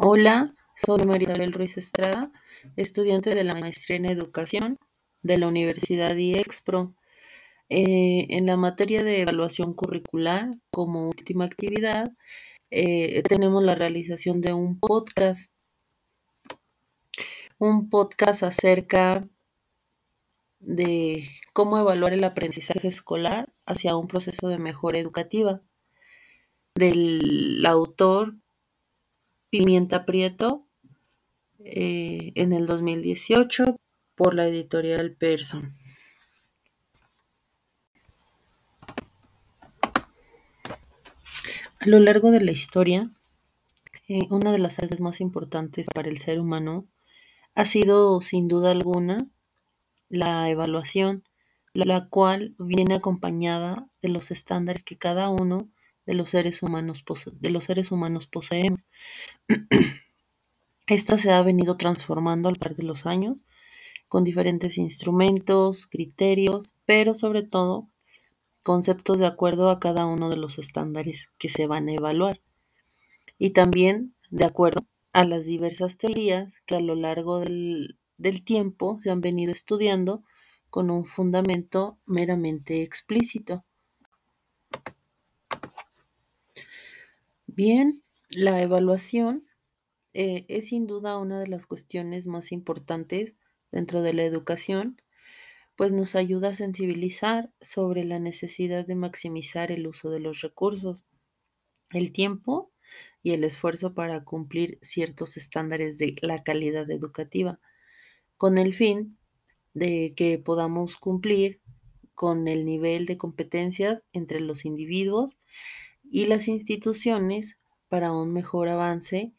Hola, soy María Isabel Ruiz Estrada, estudiante de la maestría en educación de la Universidad IEXPRO. Eh, en la materia de evaluación curricular, como última actividad, eh, tenemos la realización de un podcast. Un podcast acerca de cómo evaluar el aprendizaje escolar hacia un proceso de mejora educativa. Del autor Pimienta Prieto eh, en el 2018 por la editorial Person. A lo largo de la historia, eh, una de las áreas más importantes para el ser humano ha sido, sin duda alguna, la evaluación, la cual viene acompañada de los estándares que cada uno de los seres humanos, de los seres humanos poseemos. Esta se ha venido transformando al par de los años con diferentes instrumentos, criterios, pero sobre todo conceptos de acuerdo a cada uno de los estándares que se van a evaluar. Y también de acuerdo a las diversas teorías que a lo largo del, tiempo se han venido estudiando con un fundamento meramente explícito. Bien, la evaluación eh, es sin duda una de las cuestiones más importantes dentro de la educación, pues nos ayuda a sensibilizar sobre la necesidad de maximizar el uso de los recursos, el tiempo y el esfuerzo para cumplir ciertos estándares de la calidad educativa, con el fin de que podamos cumplir con el nivel de competencias entre los individuos y las instituciones para un mejor avance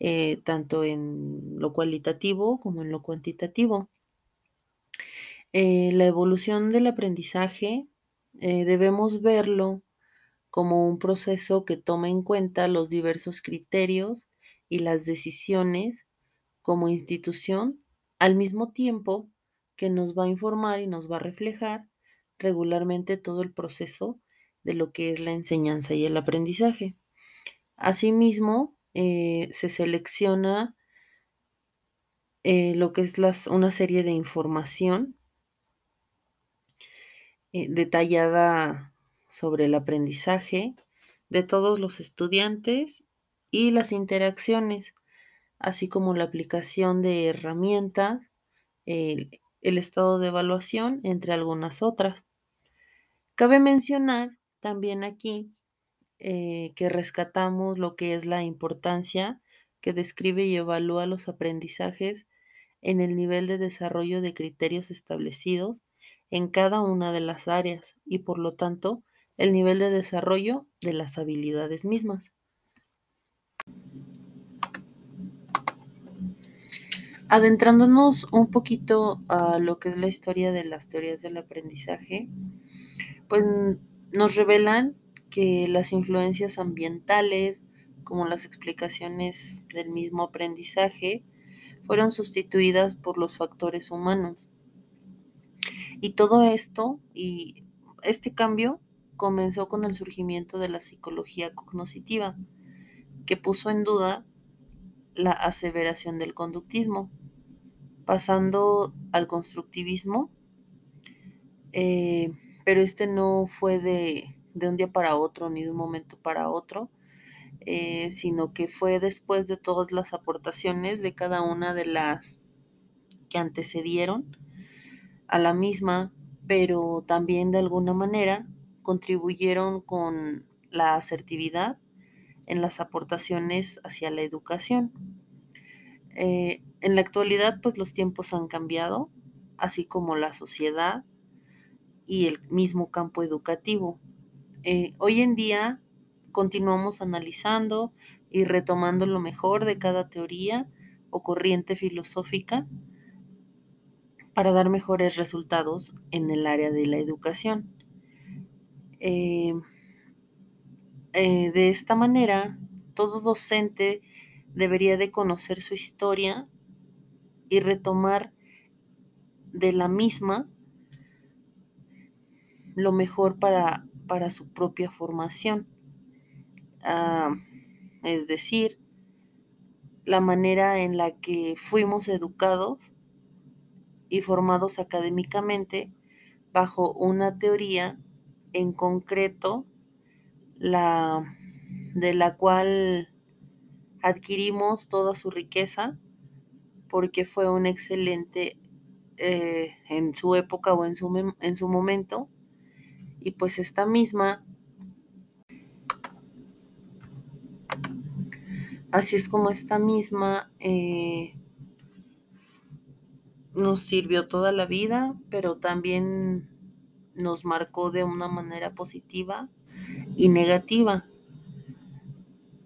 eh, tanto en lo cualitativo como en lo cuantitativo. Eh, la evolución del aprendizaje eh, debemos verlo como un proceso que toma en cuenta los diversos criterios y las decisiones como institución, al mismo tiempo que nos va a informar y nos va a reflejar regularmente todo el proceso de lo que es la enseñanza y el aprendizaje. Asimismo, eh, se selecciona lo que es una serie de información eh, detallada sobre el aprendizaje de todos los estudiantes y las interacciones, así como la aplicación de herramientas, el estado de evaluación, entre algunas otras. Cabe mencionar también aquí eh, que rescatamos lo que es la importancia que describe y evalúa los aprendizajes en el nivel de desarrollo de criterios establecidos en cada una de las áreas y por lo tanto el nivel de desarrollo de las habilidades mismas. Adentrándonos un poquito a lo que es la historia de las teorías del aprendizaje, pues nos revelan que las influencias ambientales, como las explicaciones del mismo aprendizaje, fueron sustituidas por los factores humanos. Y todo esto y este cambio comenzó con el surgimiento de la psicología cognoscitiva, que puso en duda la aseveración del conductismo, pasando al constructivismo, eh, pero este no fue de, de un día para otro ni de un momento para otro, eh, sino que fue después de todas las aportaciones de cada una de las que antecedieron a la misma, pero también de alguna manera contribuyeron con la asertividad en las aportaciones hacia la educación. Eh, en la actualidad, pues los tiempos han cambiado, así como la sociedad y el mismo campo educativo. Eh, hoy en día continuamos analizando y retomando lo mejor de cada teoría o corriente filosófica para dar mejores resultados en el área de la educación. Eh, eh, de esta manera, todo docente debería de conocer su historia y retomar de la misma lo mejor para, para su propia formación. Ah, es decir, la manera en la que fuimos educados y formados académicamente bajo una teoría en concreto, la, de la cual adquirimos toda su riqueza porque fue un excelente eh, en su época o en su, en su momento y pues esta misma así es como esta misma eh, nos sirvió toda la vida pero también nos marcó de una manera positiva y negativa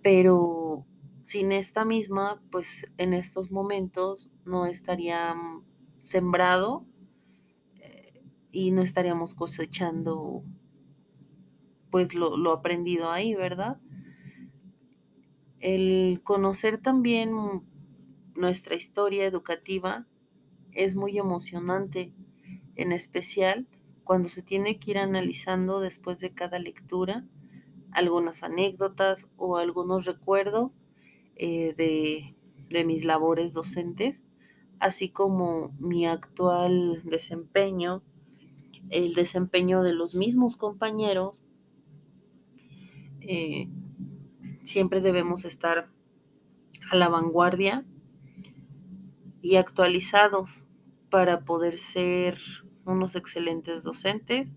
pero sin esta misma, pues en estos momentos no estaría sembrado eh, y no estaríamos cosechando pues lo, lo, aprendido ahí, ¿verdad? El conocer también nuestra historia educativa es muy emocionante, en especial cuando se tiene que ir analizando después de cada lectura algunas anécdotas o algunos recuerdos eh, de, de mis labores docentes, así como mi actual desempeño, el desempeño de los mismos compañeros. Eh, siempre debemos estar a la vanguardia y actualizados para poder ser unos excelentes docentes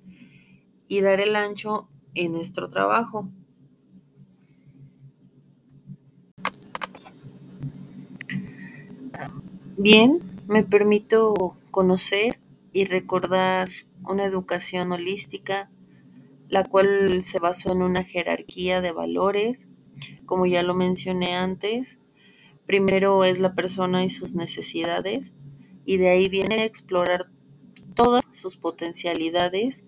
y dar el ancho en nuestro trabajo. Bien, me permito conocer y recordar una educación holística, la cual se basó en una jerarquía de valores, como ya lo mencioné antes. Primero es la persona y sus necesidades, y de ahí viene explorar todas sus potencialidades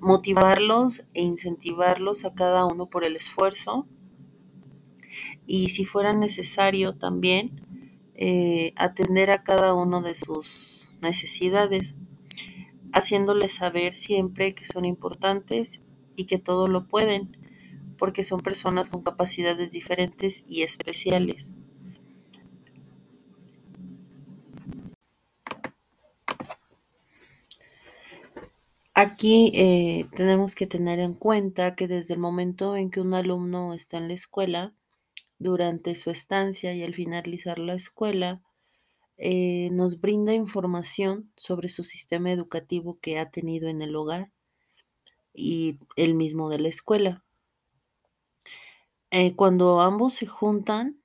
motivarlos e incentivarlos a cada uno por el esfuerzo y si fuera necesario también eh, atender a cada uno de sus necesidades, haciéndoles saber siempre que son importantes y que todo lo pueden, porque son personas con capacidades diferentes y especiales. Aquí eh, tenemos que tener en cuenta que desde el momento en que un alumno está en la escuela, durante su estancia y al finalizar la escuela, eh, nos brinda información sobre su sistema educativo que ha tenido en el hogar y el mismo de la escuela. Eh, cuando ambos se juntan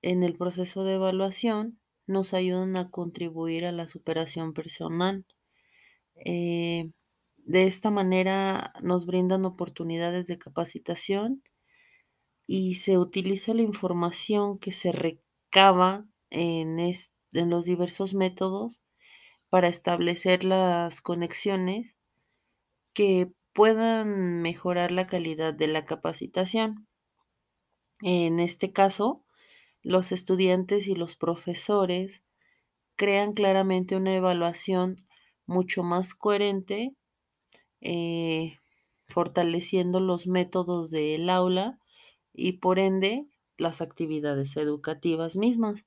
en el proceso de evaluación, nos ayudan a contribuir a la superación personal eh, de esta manera nos brindan oportunidades de capacitación y se utiliza la información que se recaba en, en los diversos métodos para establecer las conexiones que puedan mejorar la calidad de la capacitación. En este caso, los estudiantes y los profesores crean claramente una evaluación mucho más coherente, eh, fortaleciendo los métodos del aula y por ende las actividades educativas mismas.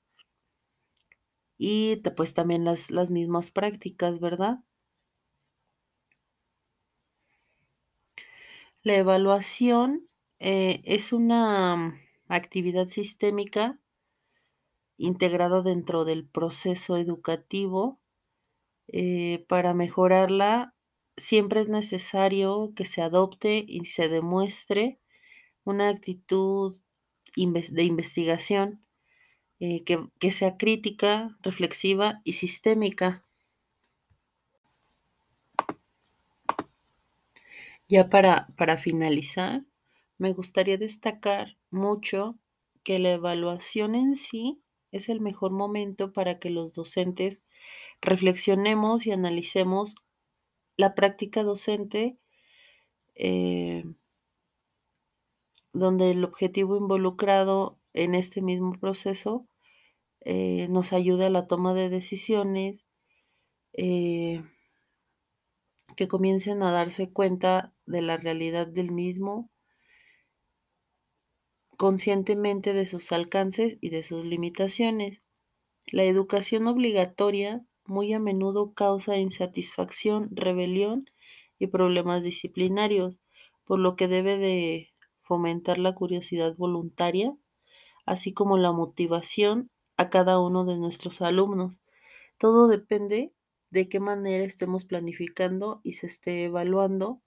Y pues también las, las mismas prácticas, ¿verdad? La evaluación eh, es una actividad sistémica integrada dentro del proceso educativo eh, para mejorarla siempre es necesario que se adopte y se demuestre una actitud de investigación eh, que, sea crítica, reflexiva y sistémica. Ya para, para finalizar, me gustaría destacar mucho que la evaluación en sí es el mejor momento para que los docentes reflexionemos y analicemos la práctica docente, eh, donde el objetivo involucrado en este mismo proceso eh, nos ayude a la toma de decisiones, eh, que comiencen a darse cuenta de la realidad del mismo, conscientemente de sus alcances y de sus limitaciones. La educación obligatoria muy a menudo causa insatisfacción, rebelión y problemas disciplinarios, por lo que debe de fomentar la curiosidad voluntaria, así como la motivación a cada uno de nuestros alumnos. Todo depende de qué manera estemos planificando y se esté evaluando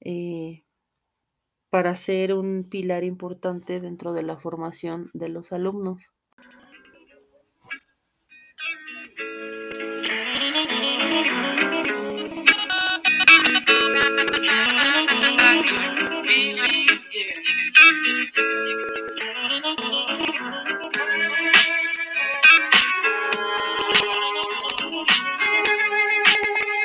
eh, para ser un pilar importante dentro de la formación de los alumnos.